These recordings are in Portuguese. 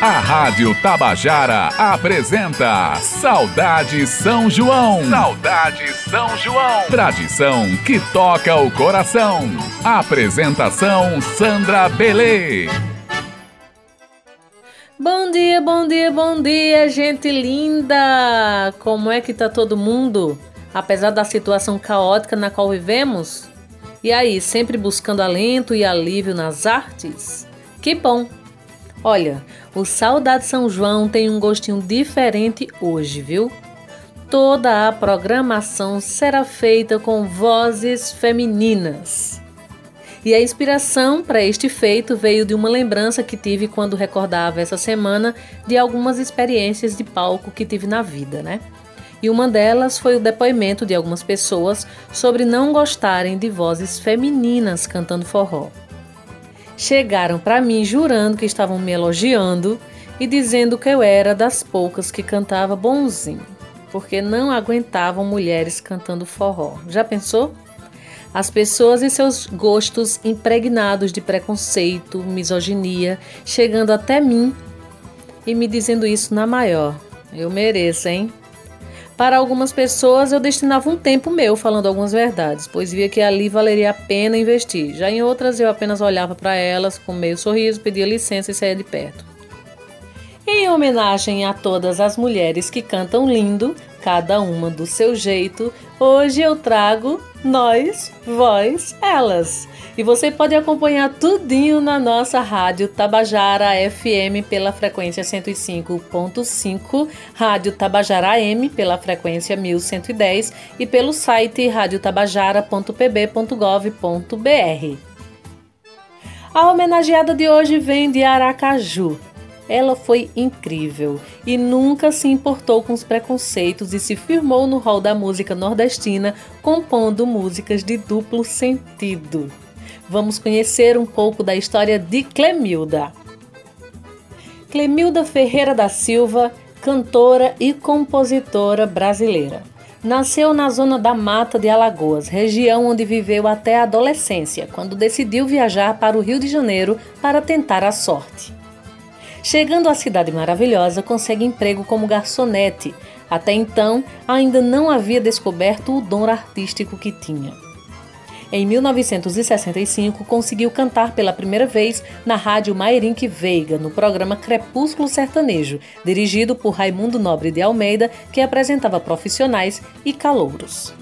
A Rádio Tabajara apresenta Saudade São João. Saudade São João. Tradição que toca o coração. Apresentação Sandra Belê. Bom dia, bom dia, bom dia, gente linda! Como é que tá todo mundo? Apesar da situação caótica na qual vivemos? E aí, sempre buscando alento e alívio nas artes? Que bom! Olha, o Saudade São João tem um gostinho diferente hoje, viu? Toda a programação será feita com vozes femininas. E a inspiração para este feito veio de uma lembrança que tive quando recordava essa semana de algumas experiências de palco que tive na vida, né? E uma delas foi o depoimento de algumas pessoas sobre não gostarem de vozes femininas cantando forró chegaram para mim jurando que estavam me elogiando e dizendo que eu era das poucas que cantava bonzinho, porque não aguentavam mulheres cantando forró. Já pensou? As pessoas e seus gostos impregnados de preconceito, misoginia, chegando até mim e me dizendo isso na maior. Eu mereço, hein? Para algumas pessoas, eu destinava um tempo meu falando algumas verdades, pois via que ali valeria a pena investir. Já em outras, eu apenas olhava para elas com meio sorriso, pedia licença e saía de perto. Em homenagem a todas as mulheres que cantam lindo, cada uma do seu jeito, hoje eu trago nós, vós, elas. E você pode acompanhar tudinho na nossa rádio Tabajara FM pela frequência 105.5, rádio Tabajara AM pela frequência 1110 e pelo site radiotabajara.pb.gov.br. A homenageada de hoje vem de Aracaju. Ela foi incrível e nunca se importou com os preconceitos e se firmou no rol da música nordestina, compondo músicas de duplo sentido vamos conhecer um pouco da história de Clemilda. Clemilda Ferreira da Silva, cantora e compositora brasileira. Nasceu na zona da Mata de Alagoas, região onde viveu até a adolescência, quando decidiu viajar para o Rio de Janeiro para tentar a sorte. Chegando à cidade maravilhosa, consegue emprego como garçonete. Até então, ainda não havia descoberto o dom artístico que tinha. Em 1965, conseguiu cantar pela primeira vez na rádio Mairink Veiga, no programa Crepúsculo Sertanejo, dirigido por Raimundo Nobre de Almeida, que apresentava profissionais e calouros.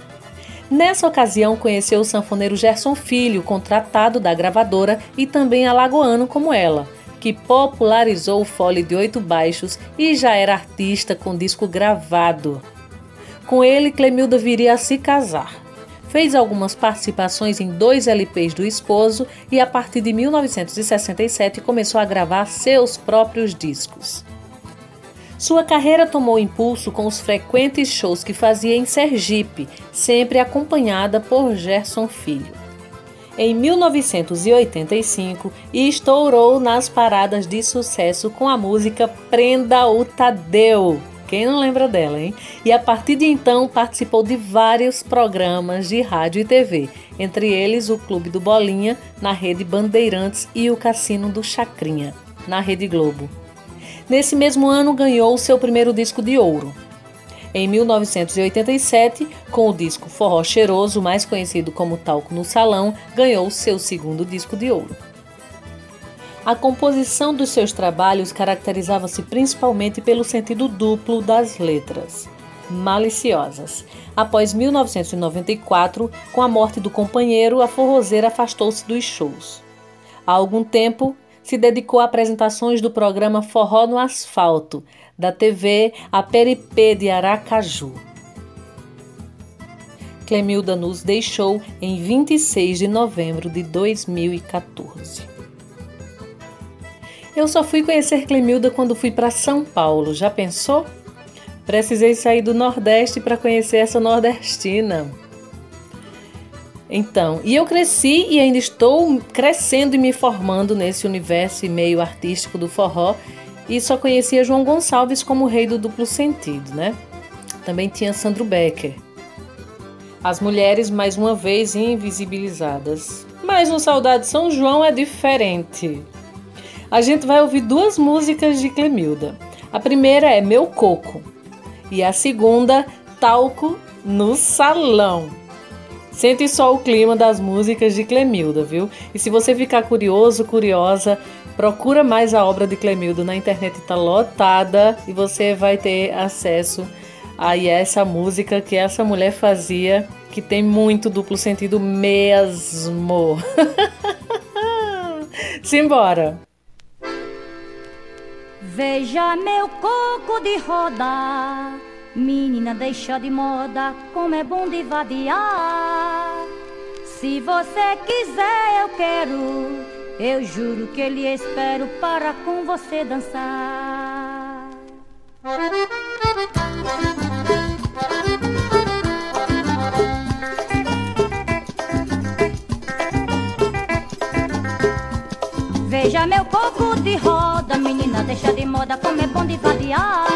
Nessa ocasião, conheceu o sanfoneiro Gerson Filho, contratado da gravadora e também alagoano como ela, que popularizou o fole de oito baixos e já era artista com disco gravado. Com ele, Clemilda viria a se casar fez algumas participações em dois LPs do esposo e, a partir de 1967, começou a gravar seus próprios discos. Sua carreira tomou impulso com os frequentes shows que fazia em Sergipe, sempre acompanhada por Gerson Filho. Em 1985, estourou nas paradas de sucesso com a música Prenda o Tadeu, quem não lembra dela, hein? E a partir de então participou de vários programas de rádio e TV, entre eles o Clube do Bolinha, na Rede Bandeirantes, e o Cassino do Chacrinha, na Rede Globo. Nesse mesmo ano ganhou seu primeiro disco de ouro. Em 1987, com o disco Forró Cheiroso, mais conhecido como Talco no Salão, ganhou seu segundo disco de ouro. A composição dos seus trabalhos caracterizava-se principalmente pelo sentido duplo das letras. Maliciosas. Após 1994, com a morte do companheiro, a forrozeira afastou-se dos shows. Há algum tempo, se dedicou a apresentações do programa Forró no Asfalto, da TV A Peripê de Aracaju. Clemilda nos deixou em 26 de novembro de 2014. Eu só fui conhecer Clemilda quando fui para São Paulo. Já pensou? Precisei sair do Nordeste para conhecer essa nordestina. Então, e eu cresci e ainda estou crescendo e me formando nesse universo e meio artístico do forró e só conhecia João Gonçalves como rei do duplo sentido, né? Também tinha Sandro Becker. As mulheres mais uma vez invisibilizadas. Mas no Saudade São João é diferente. A gente vai ouvir duas músicas de Clemilda. A primeira é Meu Coco e a segunda, Talco no Salão. Sente só o clima das músicas de Clemilda, viu? E se você ficar curioso, curiosa, procura mais a obra de Clemilda na internet, está lotada e você vai ter acesso a essa música que essa mulher fazia, que tem muito duplo sentido mesmo. Simbora! Veja meu coco de roda Menina, deixa de moda, como é bom de vadiar. Se você quiser, eu quero. Eu juro que ele espero para com você dançar. Veja meu coco de roda, menina, deixa de moda, como é bom de vadiar.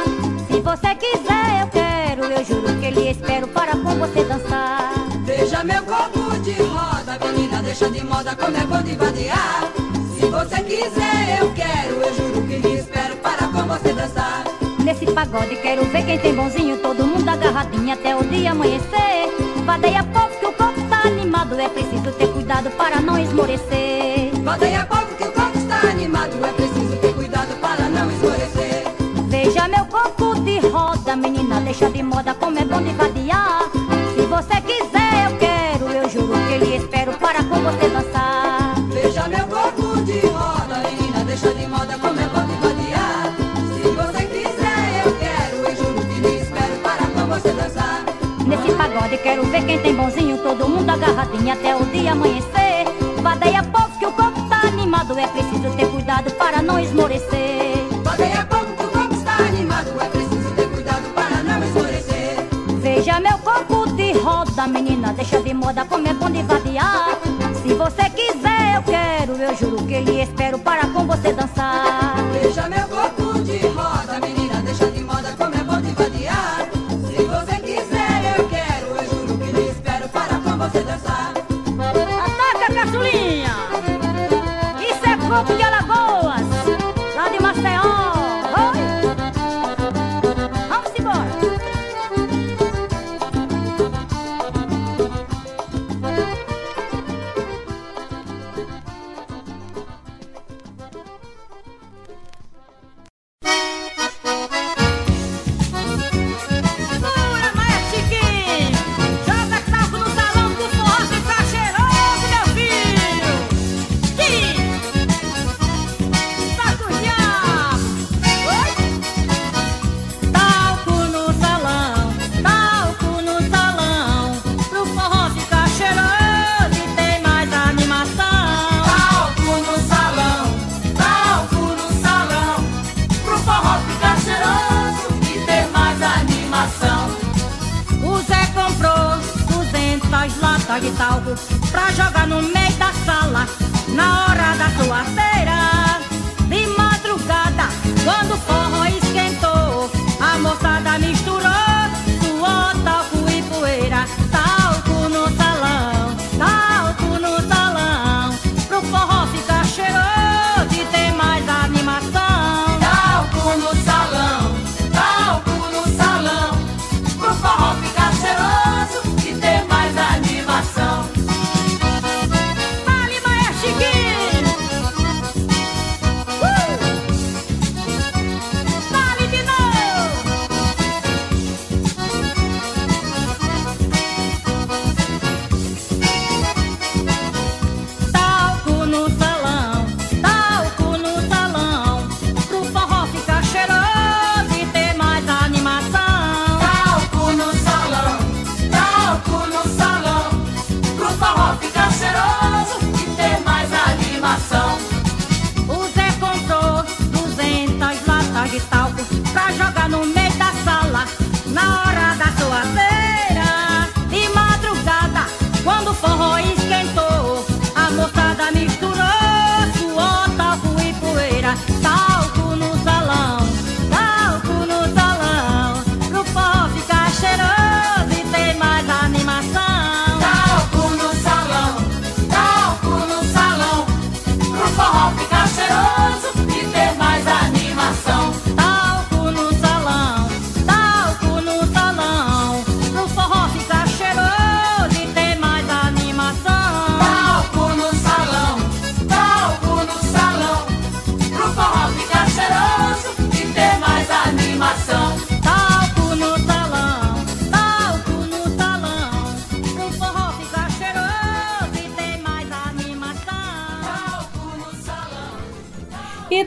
Se você quiser, eu quero, eu juro que ele espero para com você dançar. Veja meu corpo de roda, menina, deixa de moda como é bom de vadiar. Se você quiser, eu quero, eu juro que lhe espero para com você dançar. Nesse pagode quero ver quem tem bonzinho, todo mundo agarradinho até o dia amanhecer. Vadeia pouco que o corpo tá animado, é preciso ter cuidado para não esmorecer. Vadeia pouco que o corpo está animado, é preciso ter cuidado para não esmorecer. Veja meu corpo de roda, menina, deixa de moda como é bom de vadiar. Se você quiser, pagode quero ver quem tem bonzinho, todo mundo agarradinho até o dia amanhecer. Vadeia pouco que o corpo tá animado, é preciso ter cuidado para não esmorecer. Vadeia pouco que o corpo está animado, é preciso ter cuidado para não esmorecer. Veja meu corpo de roda, menina, deixa de moda como é bom de vadiar. Se você quiser, eu quero, eu juro que lhe espero para com você dançar.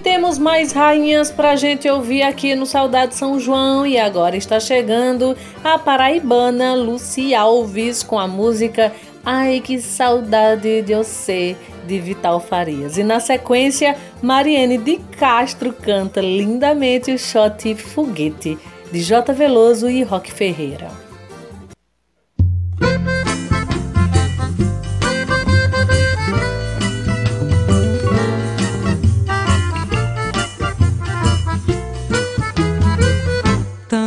Temos mais rainhas pra gente ouvir aqui no Saudade São João. E agora está chegando a paraibana Luci Alves com a música Ai que saudade de você, de Vital Farias. E na sequência, Mariane de Castro canta lindamente o shot Foguete, de J. Veloso e Roque Ferreira.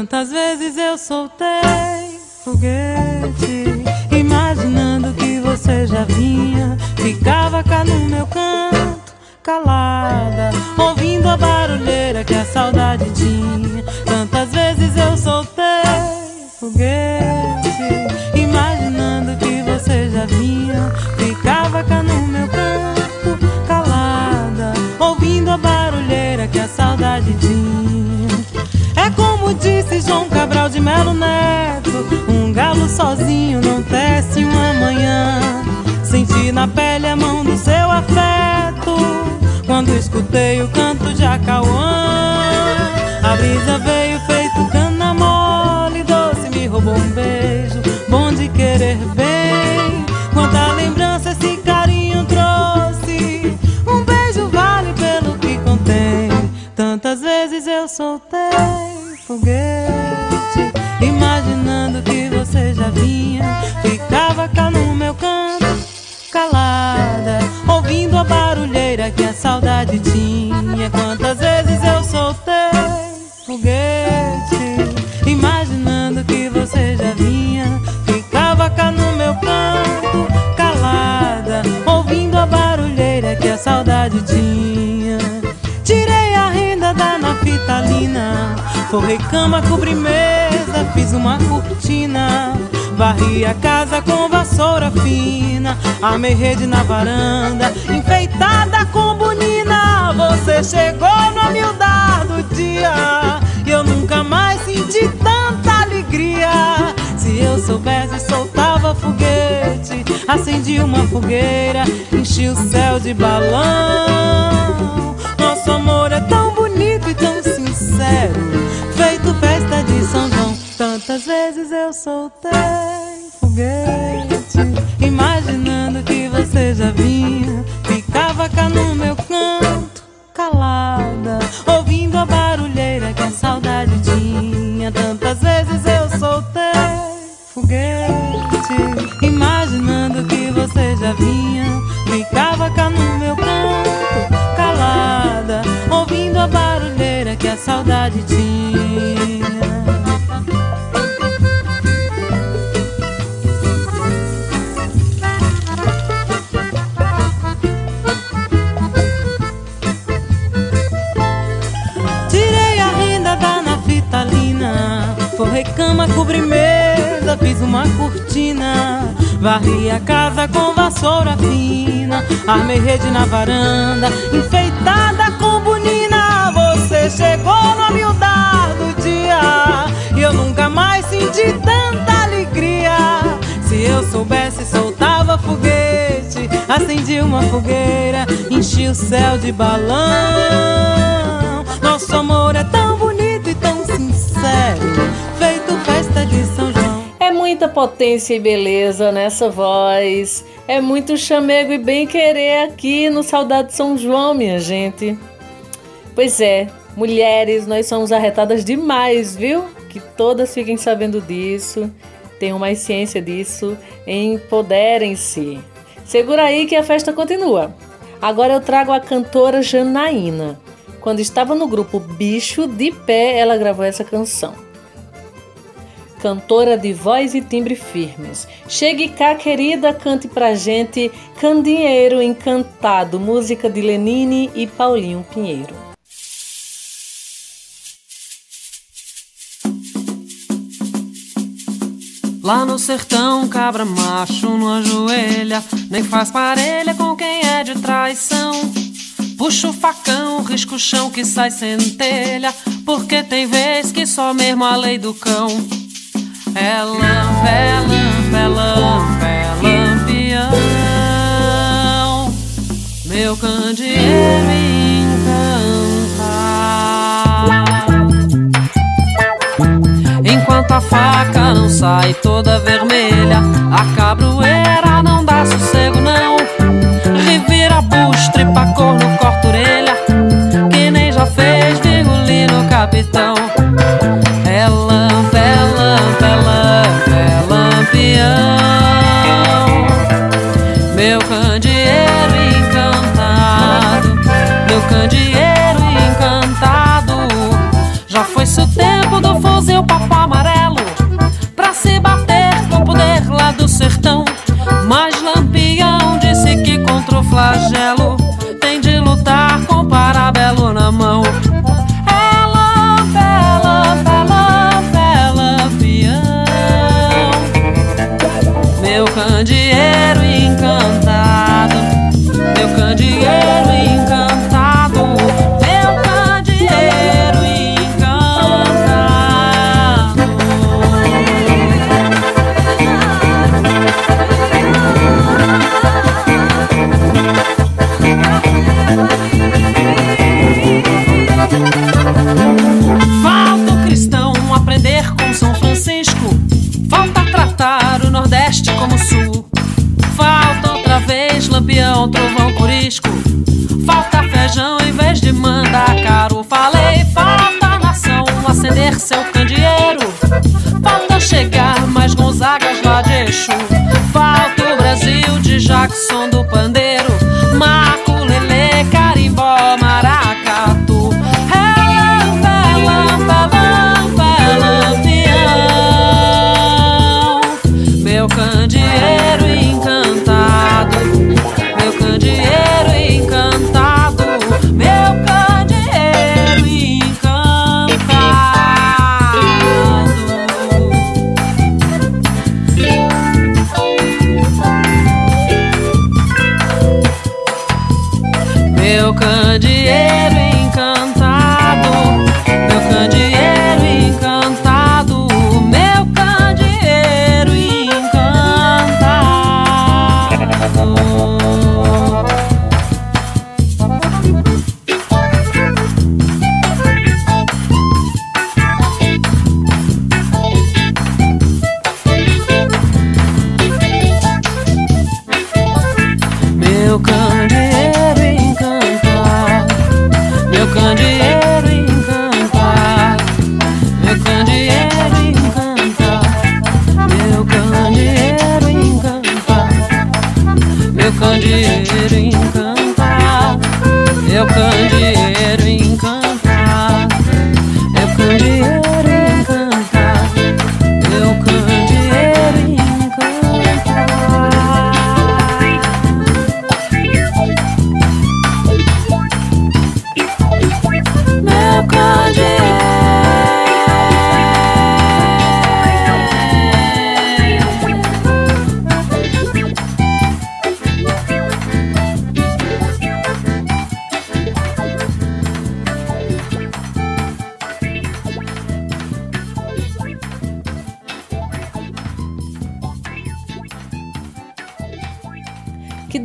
Tantas vezes eu soltei foguete, imaginando que você já vinha. Ficava cá no meu canto, calada, ouvindo a barulheira que a saudade tinha. Tantas vezes eu soltei foguete, imaginando que você já vinha. Ficava cá no meu canto, calada, ouvindo a barulheira que a saudade tinha. É como disse João Cabral de Melo Neto: Um galo sozinho não tece uma manhã. Senti na pele a mão do seu afeto quando escutei o canto de Acauã. A brisa veio feito cana mole, doce me roubou um beijo, bom de querer bem. Quanta lembrança esse carinho trouxe, um beijo vale pelo que contém. Tantas vezes eu soltei foguete, imaginando que você já vinha. Ficava cá no meu canto, calada, Forrei cama, cobri mesa, fiz uma cortina. Varri a casa com vassoura fina. Armei rede na varanda, enfeitada com bonina. Você chegou no humildade do dia. E eu nunca mais senti tanta alegria. Se eu soubesse, soltava foguete. Acendi uma fogueira, enchi o céu de balão. Nosso amor é tão bonito e tão sincero de São João. Tantas vezes eu soltei foguete, Forrei cama, cobri mesa, fiz uma cortina. Varri a casa com vassoura fina. Armei rede na varanda, enfeitada com bonina. Você chegou no humildade do dia. E eu nunca mais senti tanta alegria. Se eu soubesse, soltava foguete. Acendi uma fogueira, enchi o céu de balão. Nosso amor é tão bonito muita potência e beleza nessa voz. É muito chamego e bem querer aqui no Saudade São João, minha gente. Pois é, mulheres, nós somos arretadas demais, viu? Que todas fiquem sabendo disso, tenham mais ciência disso, empoderem-se. Segura aí que a festa continua. Agora eu trago a cantora Janaína. Quando estava no grupo Bicho de Pé, ela gravou essa canção cantora de voz e timbre firmes. Chegue cá, querida, cante pra gente Candinheiro Encantado, música de Lenine e Paulinho Pinheiro. Lá no sertão, cabra macho não ajoelha, nem faz parelha com quem é de traição. Puxa o facão, risca o chão que sai centelha, porque tem vez que só mesmo a lei do cão. É lampa, é lampa, é lampa, é lampião. Meu candeeiro me encanta. Enquanto a faca não sai toda vermelha, a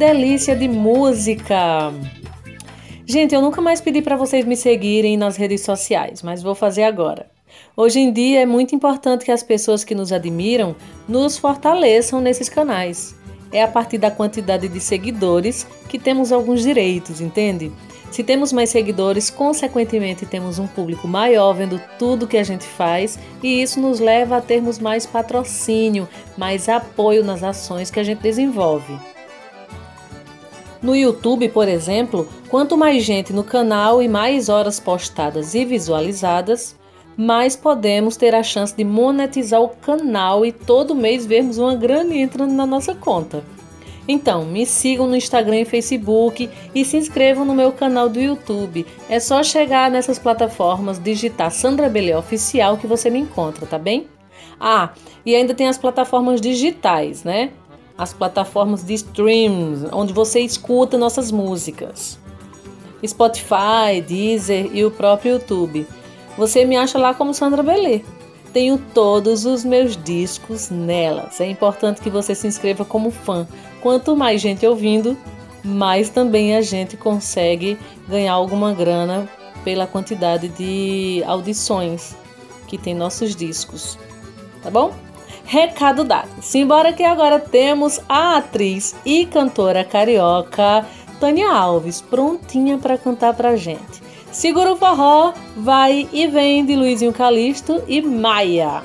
delícia de música! Gente, eu nunca mais pedi para vocês me seguirem nas redes sociais, mas vou fazer agora. Hoje em dia é muito importante que as pessoas que nos admiram nos fortaleçam nesses canais. É a partir da quantidade de seguidores que temos alguns direitos, entende? Se temos mais seguidores, consequentemente temos um público maior vendo tudo que a gente faz e isso nos leva a termos mais patrocínio, mais apoio nas ações que a gente desenvolve. No YouTube, por exemplo, quanto mais gente no canal e mais horas postadas e visualizadas, mais podemos ter a chance de monetizar o canal e todo mês vermos uma grana entrando na nossa conta. Então, me sigam no Instagram e Facebook e se inscrevam no meu canal do YouTube. É só chegar nessas plataformas, digitar Sandra Belê Oficial que você me encontra, tá bem? Ah, e ainda tem as plataformas digitais, né? As plataformas de streams, onde você escuta nossas músicas. Spotify, Deezer e o próprio YouTube. Você me acha lá como Sandra Belê. Tenho todos os meus discos nelas. É importante que você se inscreva como fã. Quanto mais gente ouvindo, mais também a gente consegue ganhar alguma grana pela quantidade de audições que tem nossos discos. tá bom? Recado dado. Simbora que agora temos a atriz e cantora carioca Tânia Alves prontinha para cantar pra gente. Segura o forró, vai e vem de Luizinho Calisto e Maia.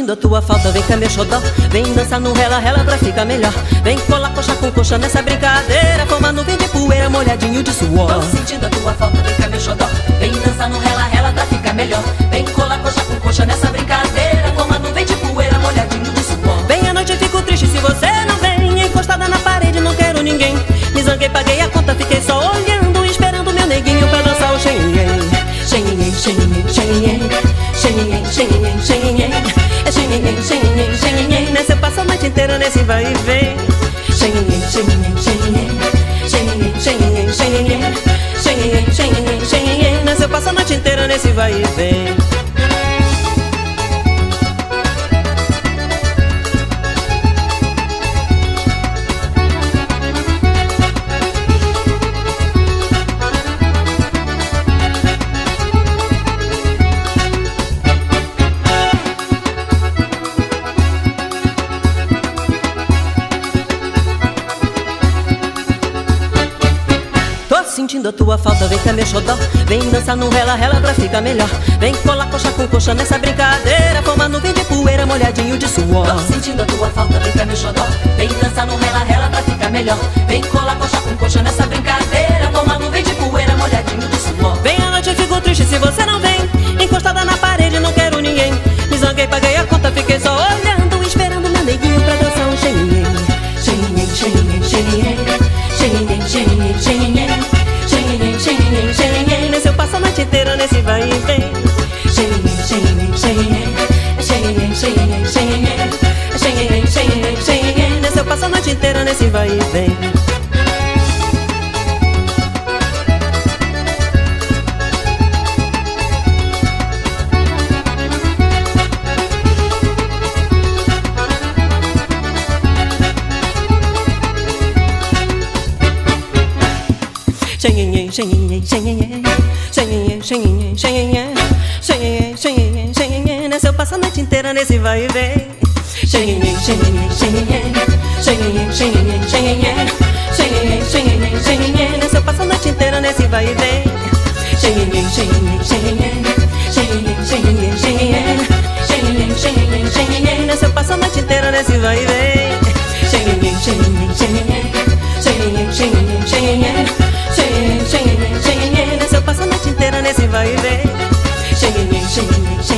Sentindo a tua falta, vem cá meu xodó. Vem dançar no rela, rela pra ficar melhor. Vem colar coxa com coxa nessa brincadeira. Forma nuvem de poeira, molhadinho de suor. Tô sentindo a tua falta, vem cá meu xodó. Vem dançar no rela, rela pra ficar melhor. Vem colar coxa com coxa nessa brincadeira. Forma nuvem de poeira, molhadinho de suor. Vem à noite, fico triste se você não vem. Encostada na parede, não quero ninguém. Me zanguei, paguei a conta, fiquei só olhando Esperando meu neguinho pra dançar o xenhen Xenhen, xenhen, xenhen Xenhen, xenhen, xenhen Xenhen, xenhen, xenhen Nessa eu passo a noite inteira nesse vai e vem. Xenhen, xenhen, xenhen Xenhen, xenhen, xenhen Xenhen, xenhen, xenhen Nessa eu passo a noite inteira nesse vai e vem sentindo a tua falta, vem cá meu xodó Vem dançar no rela, rela pra ficar melhor. Vem colar coxa com coxa nessa brincadeira. Forma nuvem de poeira, molhadinho de suor. Tô sentindo a tua falta, vem cá meu xodó Vem dançar no rela, rela pra ficar melhor. Vem colar coxa com coxa nessa brincadeira. Forma nuvem de poeira, molhadinho de suor. Vem à noite, eu fico triste se você não vem. Encostada na parede, não quero ninguém. Me zanguei, paguei a conta, fiquei só olhando Xenhen, xenhen Xenhen, xenhen, xenhen Nesse eu passo a noite inteira nesse vai e vem nesse vai e vem Xenhen, xenhen, xenhen Xenhen, xenhen, xenhen Xenhen, xenhen, xenhen Nessa eu passo a noite inteira nesse vai e vem Xenhen, xenhen, xenhen Xenhen, xenhen, xenhen Xenhen, xenhen, xenhen Nessa eu passo a noite inteira nesse vai e vem Xenhen, xenhen, xenhen Xenhen, xenhen, xenhen Xenhen, xenhen, xenhen Nessa eu passo a noite inteira nesse vai e vem Xenhen, xenhen,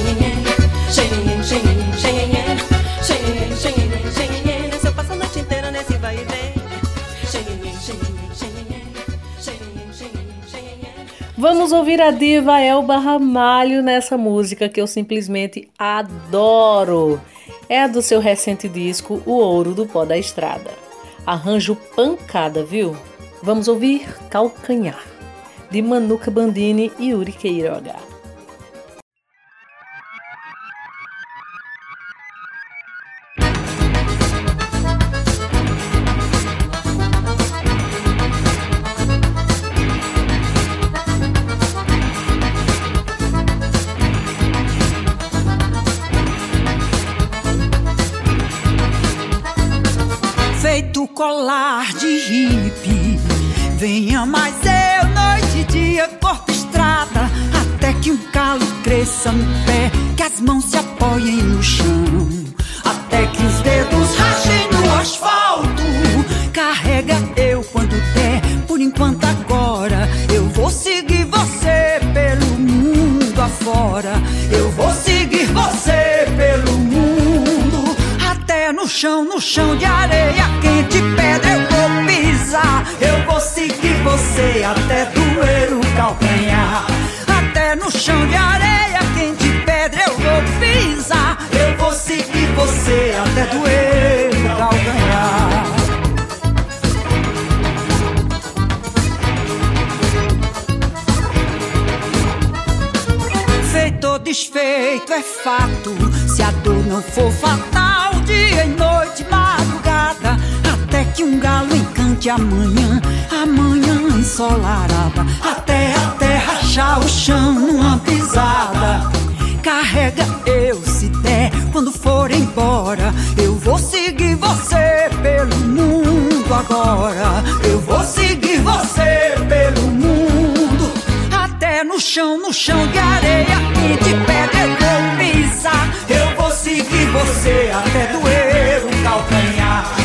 Vamos ouvir a diva Elba Ramalho nessa música que eu simplesmente adoro. É do seu recente disco O Ouro do Pó da Estrada. Arranjo pancada, viu? Vamos ouvir Calcanhar, de Manuca Bandini e Yuri Queiroga. Mais eu, noite e dia, corta estrada, até que um calo cresça no pé, que as mãos se apoiem no chão, até que os dedos rachem no asfalto. Carrega eu quando der, por enquanto agora, eu vou seguir você pelo mundo afora. Eu vou seguir você pelo mundo até no chão, no chão de areia até doer o calcanhar. Até no chão de areia quente pedra eu vou pisar. Eu vou seguir você até doer o calcanhar. Feito ou desfeito é fato. Se a dor não for fatal, dia e noite, madrugada, até que um galo encante amanhã, amanhã ensolarada, até a terra achar o chão numa pisada. Carrega eu se der, quando for embora, eu vou seguir você pelo mundo agora. Eu vou seguir você pelo mundo até no chão, no chão de areia e de pedra eu vou pisar. Eu vou seguir você até doer o calcanhar.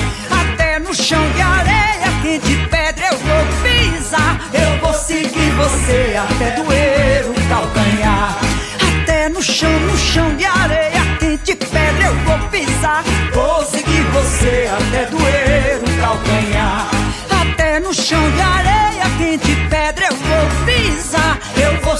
Você até doer o calcanhar. Até no chão, no chão de areia que de pedra eu vou pisar. Vou seguir você até doer o calcanhar. Até no chão de areia que de pedra eu vou pisar. Eu vou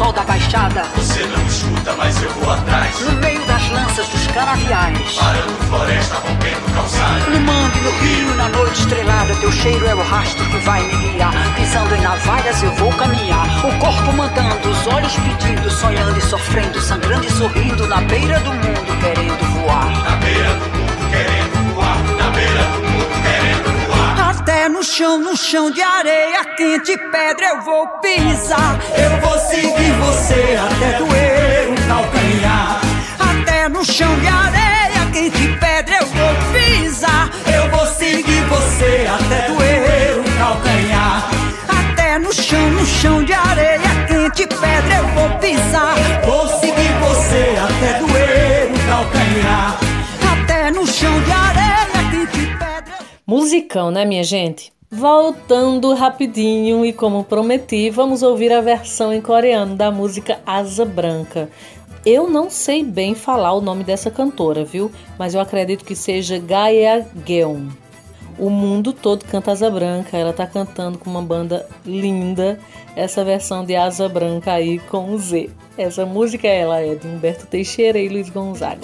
sol da baixada, Você não escuta, mas eu vou atrás. no meio das lanças dos canaviais. Parando floresta, rompendo calçada. No mangue, no rio, na noite estrelada, teu cheiro é o rastro que vai me guiar. Pisando em navalhas eu vou caminhar. O corpo mandando, os olhos pedindo, sonhando e sofrendo, sangrando e sorrindo na beira do mundo, querendo voar. Na beira do mundo no chão, no chão de areia quente pedra eu vou pisar. Eu vou seguir você até doer o calcanhar. Até no chão de areia quente pedra eu vou pisar. Eu vou seguir você até doer o calcanhar. Até no chão, no chão de areia quente pedra eu vou pisar. Vou seguir você até doer o calcanhar. Até no chão de areia Musicão, né, minha gente? Voltando rapidinho e como prometi, vamos ouvir a versão em coreano da música Asa Branca. Eu não sei bem falar o nome dessa cantora, viu? Mas eu acredito que seja Gaia Geon. O mundo todo canta Asa Branca, ela tá cantando com uma banda linda, essa versão de Asa Branca aí com Z. Essa música ela é de Humberto Teixeira e Luiz Gonzaga.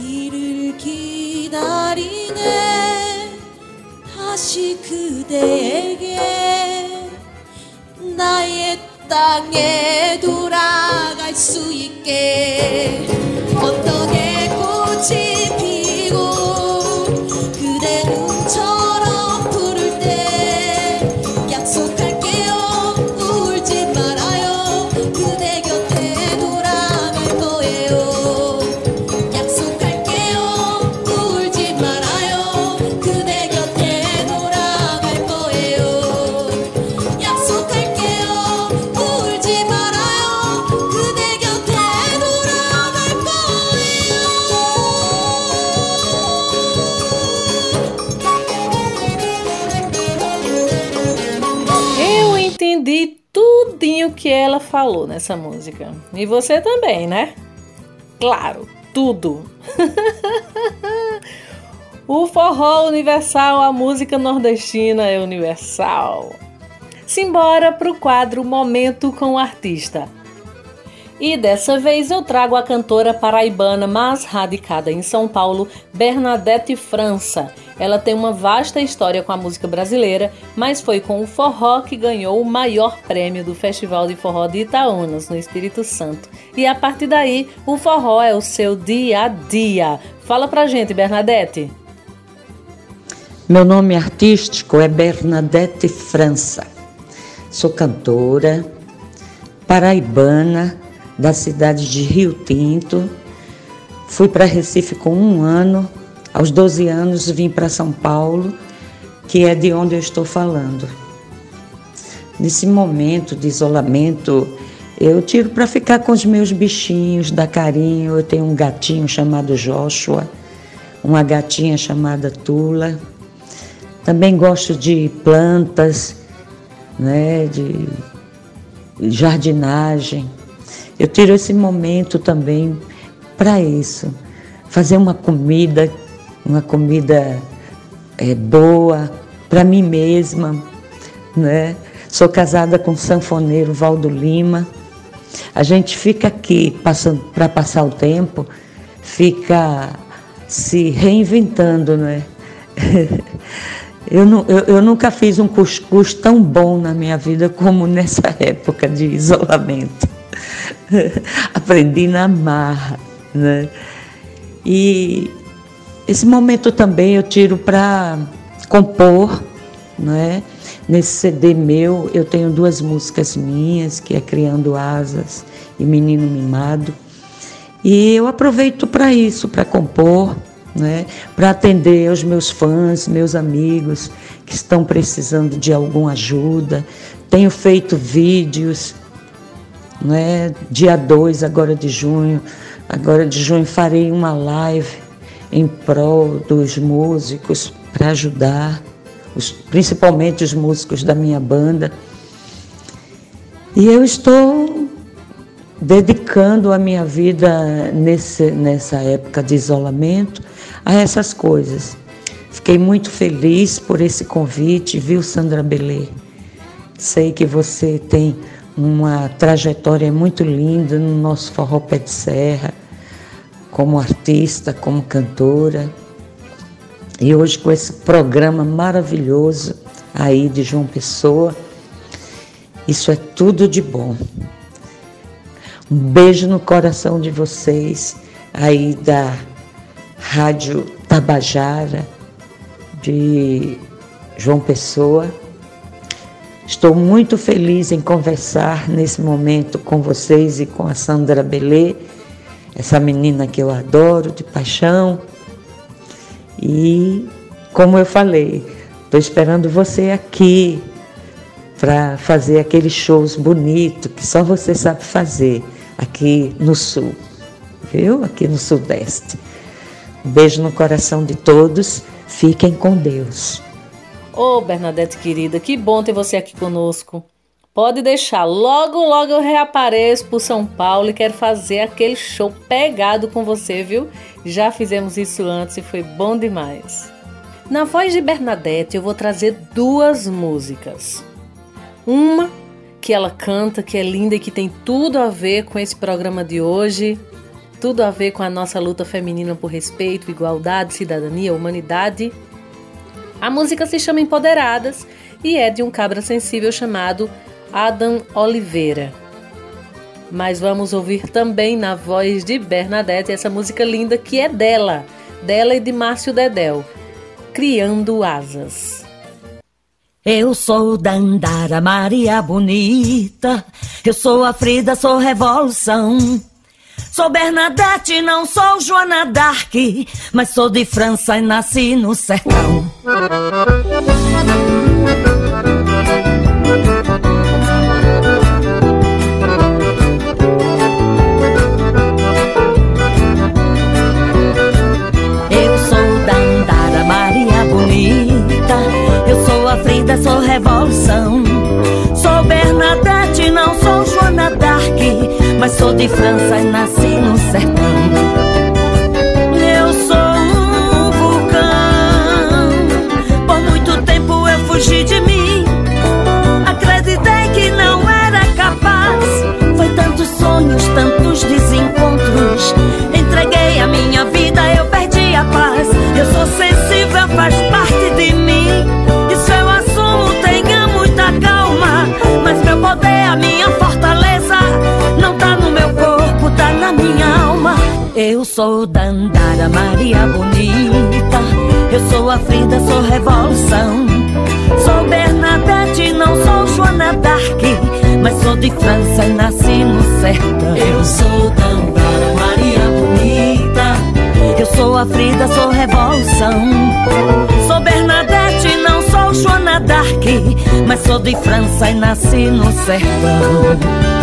길을 기다리네. 다시 그대에게 나의 땅에 돌아갈 수 있게. 어떻게 꽃이 falou nessa música. E você também, né? Claro, tudo. o forró universal, a música nordestina é universal. Simbora pro quadro Momento com o Artista. E dessa vez eu trago a cantora paraibana, mas radicada em São Paulo, Bernadette França. Ela tem uma vasta história com a música brasileira, mas foi com o forró que ganhou o maior prêmio do Festival de Forró de Itaúnas, no Espírito Santo. E a partir daí, o forró é o seu dia a dia. Fala pra gente, Bernadette. Meu nome artístico é Bernadette França. Sou cantora paraibana da cidade de Rio Tinto. Fui para Recife com um ano. Aos 12 anos vim para São Paulo, que é de onde eu estou falando. Nesse momento de isolamento, eu tiro para ficar com os meus bichinhos, dar carinho. Eu tenho um gatinho chamado Joshua, uma gatinha chamada Tula. Também gosto de plantas, né, de jardinagem. Eu tiro esse momento também para isso, fazer uma comida, uma comida é, boa para mim mesma, né? Sou casada com o sanfoneiro Valdo Lima. A gente fica aqui passando para passar o tempo, fica se reinventando, né? Eu, eu, eu nunca fiz um cuscuz tão bom na minha vida como nessa época de isolamento. Aprendi na marra, né? E esse momento também eu tiro para compor, né? Nesse CD meu eu tenho duas músicas minhas, que é Criando Asas e Menino Mimado. E eu aproveito para isso, para compor, né? para atender aos meus fãs, meus amigos que estão precisando de alguma ajuda. Tenho feito vídeos, né? dia 2 agora de junho. Agora de junho farei uma live em prol dos músicos para ajudar, os, principalmente os músicos da minha banda. E eu estou dedicando a minha vida nesse, nessa época de isolamento a essas coisas. Fiquei muito feliz por esse convite, viu, Sandra Belê? Sei que você tem uma trajetória muito linda no nosso forró pé de serra, como artista, como cantora. E hoje com esse programa maravilhoso aí de João Pessoa, isso é tudo de bom. Um beijo no coração de vocês aí da Rádio Tabajara de João Pessoa. Estou muito feliz em conversar nesse momento com vocês e com a Sandra Belê, essa menina que eu adoro de paixão. E, como eu falei, estou esperando você aqui para fazer aqueles shows bonitos que só você sabe fazer aqui no Sul, viu? Aqui no Sudeste. Um beijo no coração de todos. Fiquem com Deus. Ô, Bernadette querida, que bom ter você aqui conosco. Pode deixar, logo, logo eu reapareço por São Paulo e quero fazer aquele show pegado com você, viu? Já fizemos isso antes e foi bom demais. Na voz de Bernadette, eu vou trazer duas músicas. Uma que ela canta, que é linda e que tem tudo a ver com esse programa de hoje, tudo a ver com a nossa luta feminina por respeito, igualdade, cidadania, humanidade. A música se chama Empoderadas e é de um cabra sensível chamado Adam Oliveira. Mas vamos ouvir também na voz de Bernadette essa música linda que é dela, dela e de Márcio Dedel, Criando Asas. Eu sou Dandara Maria Bonita, eu sou a Frida, sou Revolução. Sou Bernadette, não sou Joana Dark, mas sou de França e nasci no sertão. Eu sou Dandara Maria Bonita, eu sou a sou Revolução. Sou Bernadette, não sou Joana Dark, mas sou de França e nasci no sertão. Eu sou Dandara Maria Bonita. Eu sou a Frida, sou Revolução. Sou Bernadette, não sou Joana Dark. Mas sou de França e nasci no sertão. Eu sou Dandara Maria Bonita. Eu sou a Frida, sou Revolução. Sou Bernadette, não sou Joana Dark. Mas sou de França e nasci no sertão.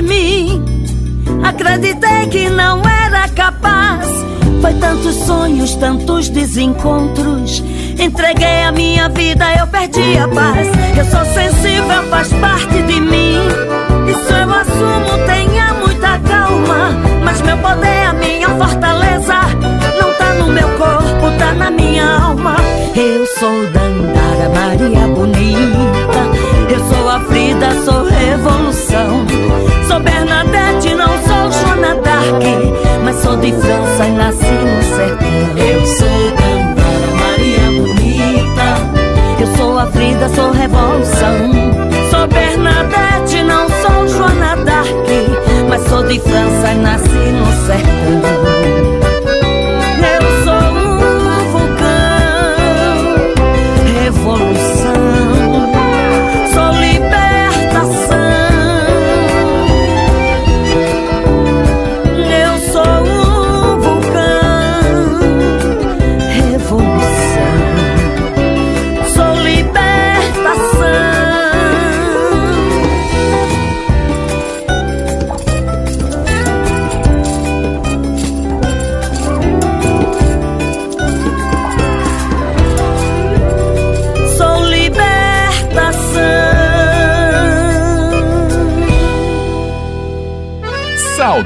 De mim. Acreditei que não era capaz. Foi tantos sonhos, tantos desencontros. Entreguei a minha vida, eu perdi a paz. Eu sou sensível, faz parte de mim. Isso eu assumo, tenha muita calma. Mas meu poder, a minha fortaleza, não tá no meu corpo, tá na minha alma. Eu sou Dandara Maria Bonita. Eu sou a Frida, sou revolução. Sou Bernadette, não sou Joana Dark. Mas sou de França e nasci no sertão. Eu sou Dandara Maria Bonita. Eu sou a Frida, sou revolução. Sou Bernadette, não sou Joana Dark. Mas sou de França e nasci no sertão.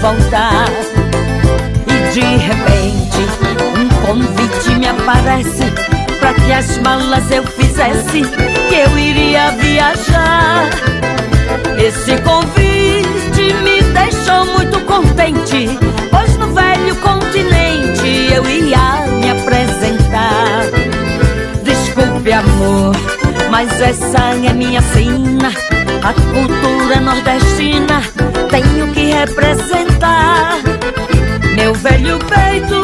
Voltar. E de repente, um convite me aparece para que as malas eu fizesse, que eu iria viajar. Esse convite me deixou muito contente, pois no velho continente eu ia me apresentar. Desculpe, amor, mas essa é minha sina. A cultura nordestina tenho que representar. Meu velho peito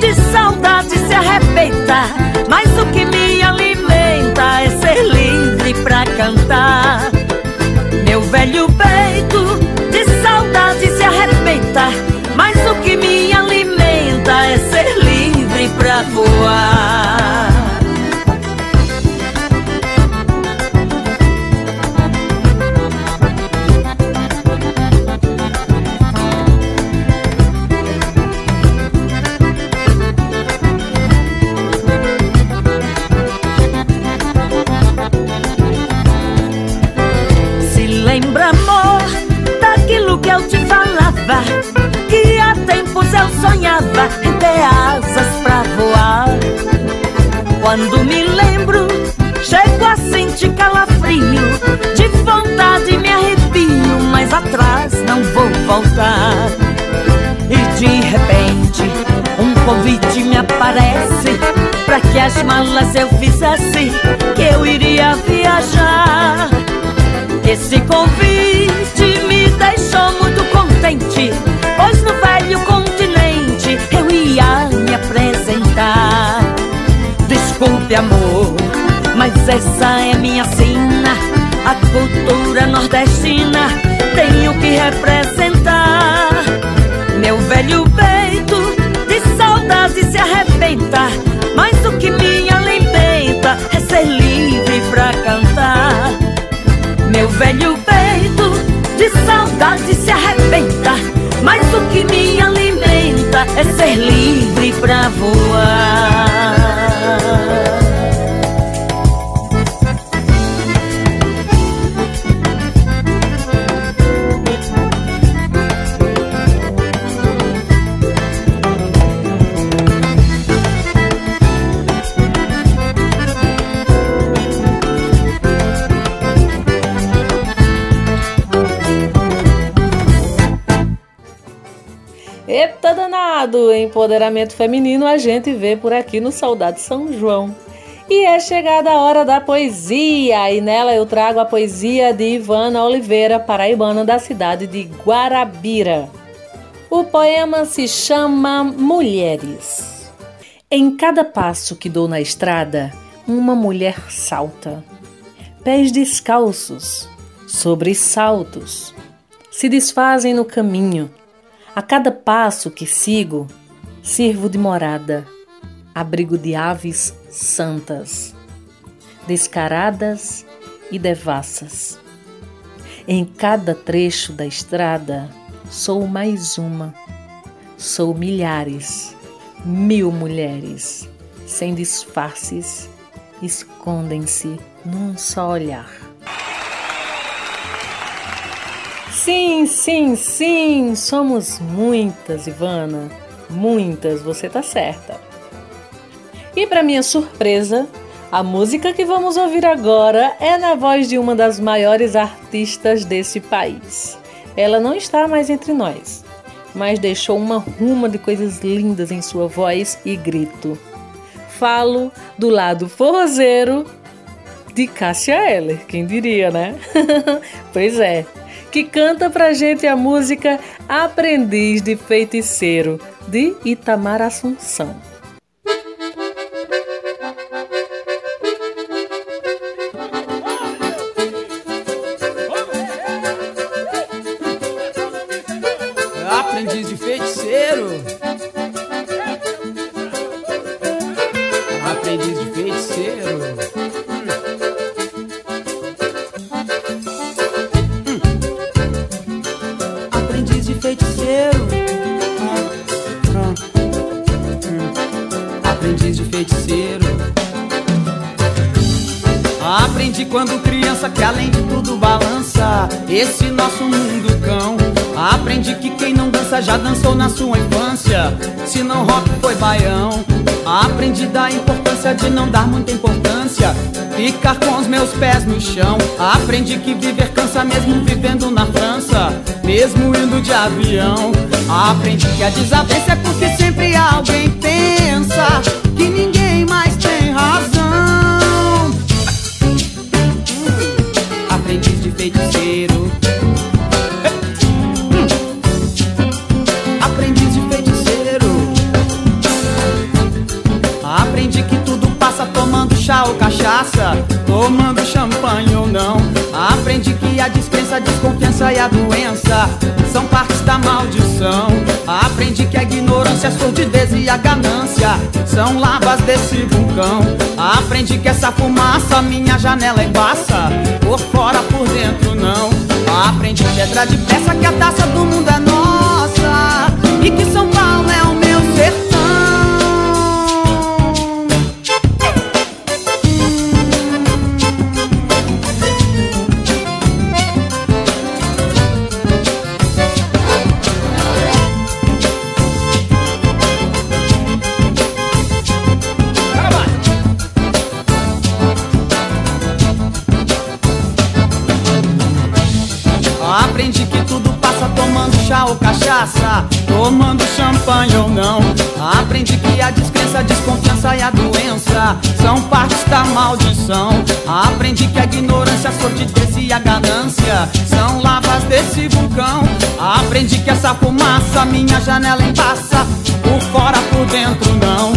de saudade se arrebenta, mas o que me alimenta é ser livre pra cantar. Meu velho peito de saudade se arrebenta, mas o que me alimenta é ser livre pra voar. Quando me lembro, chego a sentir calafrio. De vontade me arrepio, mas atrás não vou voltar. E de repente, um convite me aparece Pra que as malas eu fizesse Que eu iria viajar Esse convite me deixou muito contente Pois no velho continente Desculpe amor Mas essa é minha sina A cultura nordestina Tenho que representar meu velho peito de saudade se arrebenta, mas o que me alimenta é ser livre pra cantar. Meu velho peito de saudade se arrebenta, mas o que me alimenta é ser livre pra voar. Empoderamento feminino a gente vê por aqui no Saudade São João. E é chegada a hora da poesia, e nela eu trago a poesia de Ivana Oliveira, paraibana da cidade de Guarabira. O poema se chama Mulheres. Em cada passo que dou na estrada, uma mulher salta. Pés descalços, sobre saltos, se desfazem no caminho. A cada passo que sigo, sirvo de morada, abrigo de aves santas, descaradas e devassas. Em cada trecho da estrada, sou mais uma, sou milhares, mil mulheres, sem disfarces, escondem-se num só olhar. Sim, sim, sim, somos muitas, Ivana. Muitas, você tá certa. E para minha surpresa, a música que vamos ouvir agora é na voz de uma das maiores artistas desse país. Ela não está mais entre nós, mas deixou uma ruma de coisas lindas em sua voz e grito. Falo do lado forrozeiro de Cássia Eller, quem diria, né? pois é, que canta pra gente a música Aprendiz de Feiticeiro, de Itamar Assunção. Se não rock foi baião. Aprendi da importância de não dar muita importância. Ficar com os meus pés no chão. Aprendi que viver cansa mesmo vivendo na França. Mesmo indo de avião. Aprendi que a desavença é porque sempre alguém pensa que ninguém mais tem razão. Aprendiz de feiticeiro. Chá ou cachaça, tomando champanhe ou não. Aprendi que a descrença, a desconfiança e a doença são partes da maldição. Aprendi que a ignorância, a sordidez e a ganância são lavas desse vulcão. Aprendi que essa fumaça minha janela embaça, por fora, por dentro não. Aprendi pedra de peça que a taça do mundo é nossa cachaça, tomando champanhe ou não. Aprendi que a descrença, a desconfiança e a doença são partes da maldição. Aprendi que a ignorância, a sordidez e a ganância são lavas desse vulcão. Aprendi que essa fumaça minha janela embaça, por fora, por dentro não.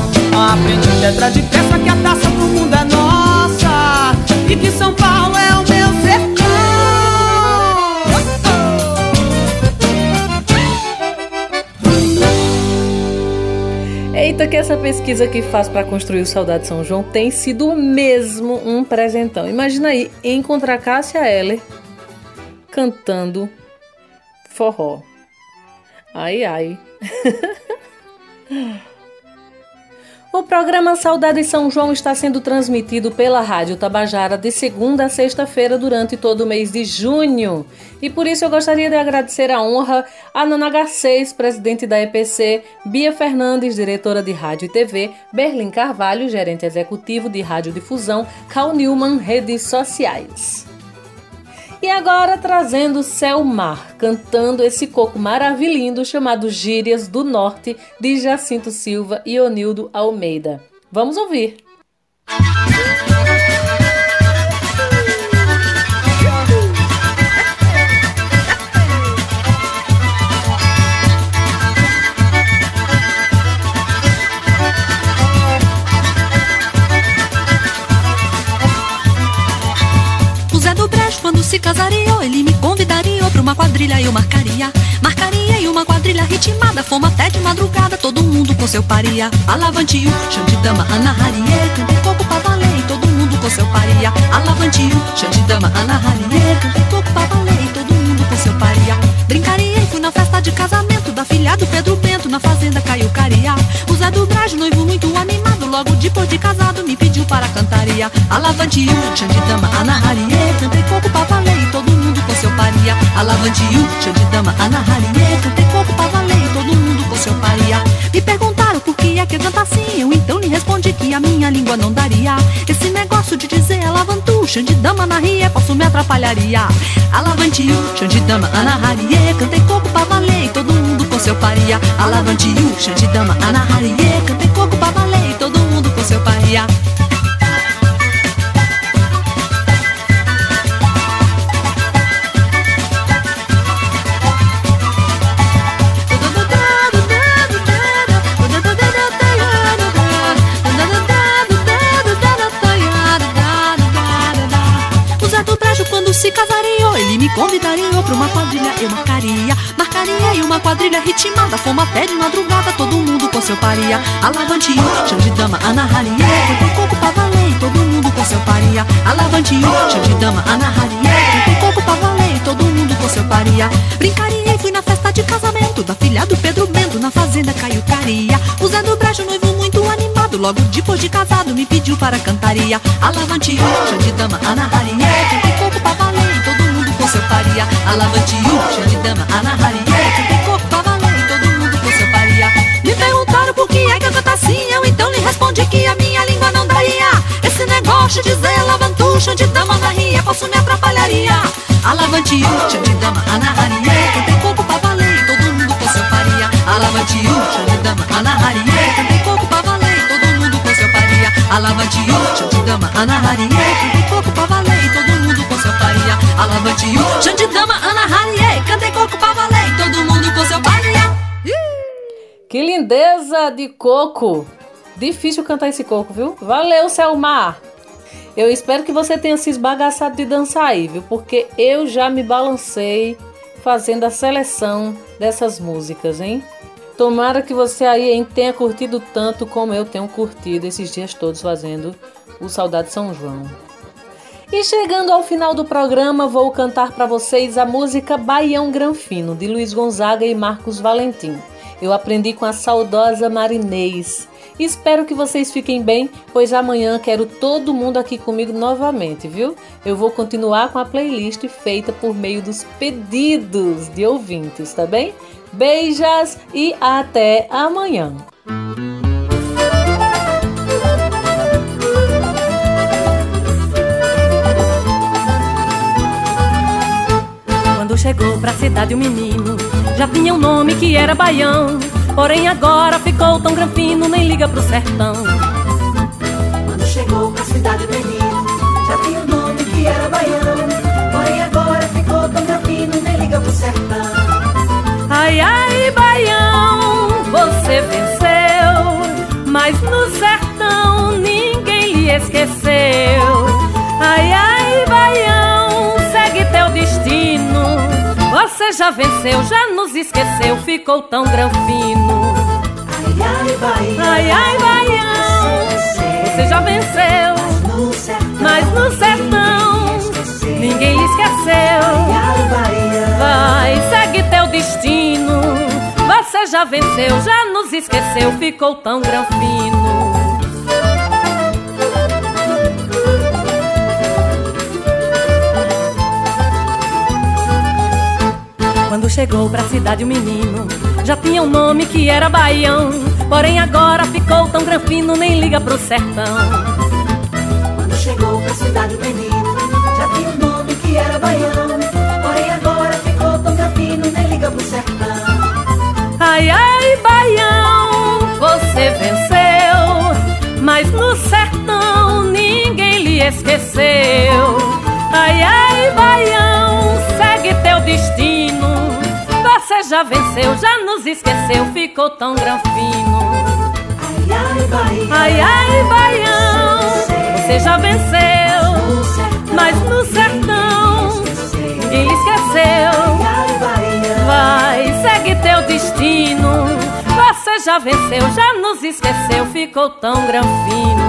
Aprendi pedra de peça que a taça do mundo é nossa e que São Paulo é que essa pesquisa que faz para construir o Saudade São João tem sido mesmo um presentão. Imagina aí encontrar Cássia Eller cantando forró. Ai, ai. O programa Saudade São João está sendo transmitido pela Rádio Tabajara de segunda a sexta-feira durante todo o mês de junho. E por isso eu gostaria de agradecer a honra a Nana Garcês, presidente da EPC, Bia Fernandes, diretora de Rádio e TV, Berlim Carvalho, gerente executivo de Radiodifusão, Cal Newman, redes sociais. E agora trazendo Selmar, cantando esse coco maravilhoso chamado Gírias do Norte, de Jacinto Silva e Onildo Almeida. Vamos ouvir. O se casaria, ele me convidaria pra uma quadrilha, eu marcaria. Marcaria em uma quadrilha ritmada, fomos até de madrugada, todo mundo com seu paria. De dama, Ana Harie, cantei coco pra valer, e todo mundo com seu paria. De dama, Ana Harie, cantei coco pra valer, e todo mundo com seu paria. Brincaria e fui na festa de casamento da filha do Pedro Bento, na fazenda caiu caria. O Zé do Brejo, noivo muito animado, logo depois de casado, me pediu para cantaria. De dama, Ana Harie, cantei paria. Alavantio, chão de dama, Ana Harie, cantei coco pra valer, todo mundo com seu paria. Me perguntaram por que é que canta assim, eu então lhe respondi que a minha língua não daria. Esse negócio de dizer alavantu, chão de dama, posso me atrapalharia. Alavantio, chão de dama, Ana Harie, cantei coco pra valer, todo mundo com seu paria. Alavantio, chão de dama, Ana Harie, cantei coco pra valer, todo mundo com seu paria. Pra uma quadrilha Eu marcaria, marcaria em uma quadrilha ritmada Fomos até de madrugada, todo mundo com seu paria. Alavantio, chão de dama, Ana Harie Cantou coco pra valer, e todo mundo com seu paria. Alavantio, chão de dama, Ana Harie Cantou coco pra valer, e todo mundo com seu paria. Brincaria e fui na festa de casamento Da filha do Pedro Bento, na fazenda caiu caria O Zé do Brejo, noivo muito animado Logo depois de casado, me pediu para cantaria. Alavantio, chão de dama, Ana Harie, cantei coco pra valer e mundo com seu paria. Alavantiu, Xande dama, Ana Harie, cantei coco pra valer e todo mundo com seu paria. Me perguntaram por que é que eu canto assim, eu então lhe respondi que a minha língua não daria. Esse negócio de dizer alavantu, Xande dama, Ana Harie, posso me atrapalharia. Alavantiu, Xande dama, Ana Harie, cantei coco pra valer e todo mundo com seu paria. Alavantiu, Xande dama, Ana Harie, cantei coco pra valer e todo mundo com seu paria. Alavantiu, Xande dama, Ana Harie, Xande dama, Ana Harie, cantei coco pra todo mundo com seu paria. Que lindeza de coco! Difícil cantar esse coco, viu? Valeu, Selmar! Eu espero que você tenha se esbagaçado de dançar aí, viu? Porque eu já me balancei fazendo a seleção dessas músicas, hein? Tomara que você aí hein, tenha curtido tanto como eu tenho curtido esses dias todos fazendo o Saudade São João. E chegando ao final do programa, vou cantar para vocês a música Baião Granfino, de Luiz Gonzaga e Marcos Valentim. Eu aprendi com a saudosa Marinês. Espero que vocês fiquem bem, pois amanhã quero todo mundo aqui comigo novamente, viu? Eu vou continuar com a playlist feita por meio dos pedidos de ouvintes, tá bem? Beijas e até amanhã! Quando chegou pra cidade o menino, já tinha um nome que era Baião. Porém agora ficou tão granfino, nem liga pro sertão. Quando chegou pra cidade o menino, já tinha um nome que era Baião. Porém agora ficou tão granfino, nem liga pro sertão. Ai, ai, Baião, você venceu, mas no sertão ninguém lhe esqueceu. Ai, ai, Você já venceu, já nos esqueceu, ficou tão granfino. Ai, ai, Baião, Ai, ai, Baião, você já venceu, mas no sertão ninguém lhe esqueceu. Vai, segue teu destino. Você já venceu, já nos esqueceu, ficou tão granfino. Quando chegou pra cidade o menino, já tinha um nome que era Baião. Porém agora ficou tão granfino, nem liga pro sertão. Quando chegou pra cidade o menino, já tinha um nome que era Baião. Porém agora ficou tão granfino, nem liga pro sertão. Ai, ai, Baião, você venceu, mas no sertão ninguém lhe esqueceu. Ai, ai, Baião, segue teu destino. Você já venceu, já nos esqueceu, ficou tão granfino. Ai, ai, Baião, Ai, ai, Baião, você já venceu, mas no sertão ninguém lhe esqueceu. Vai, segue teu destino. Você já venceu, já nos esqueceu, ficou tão granfino.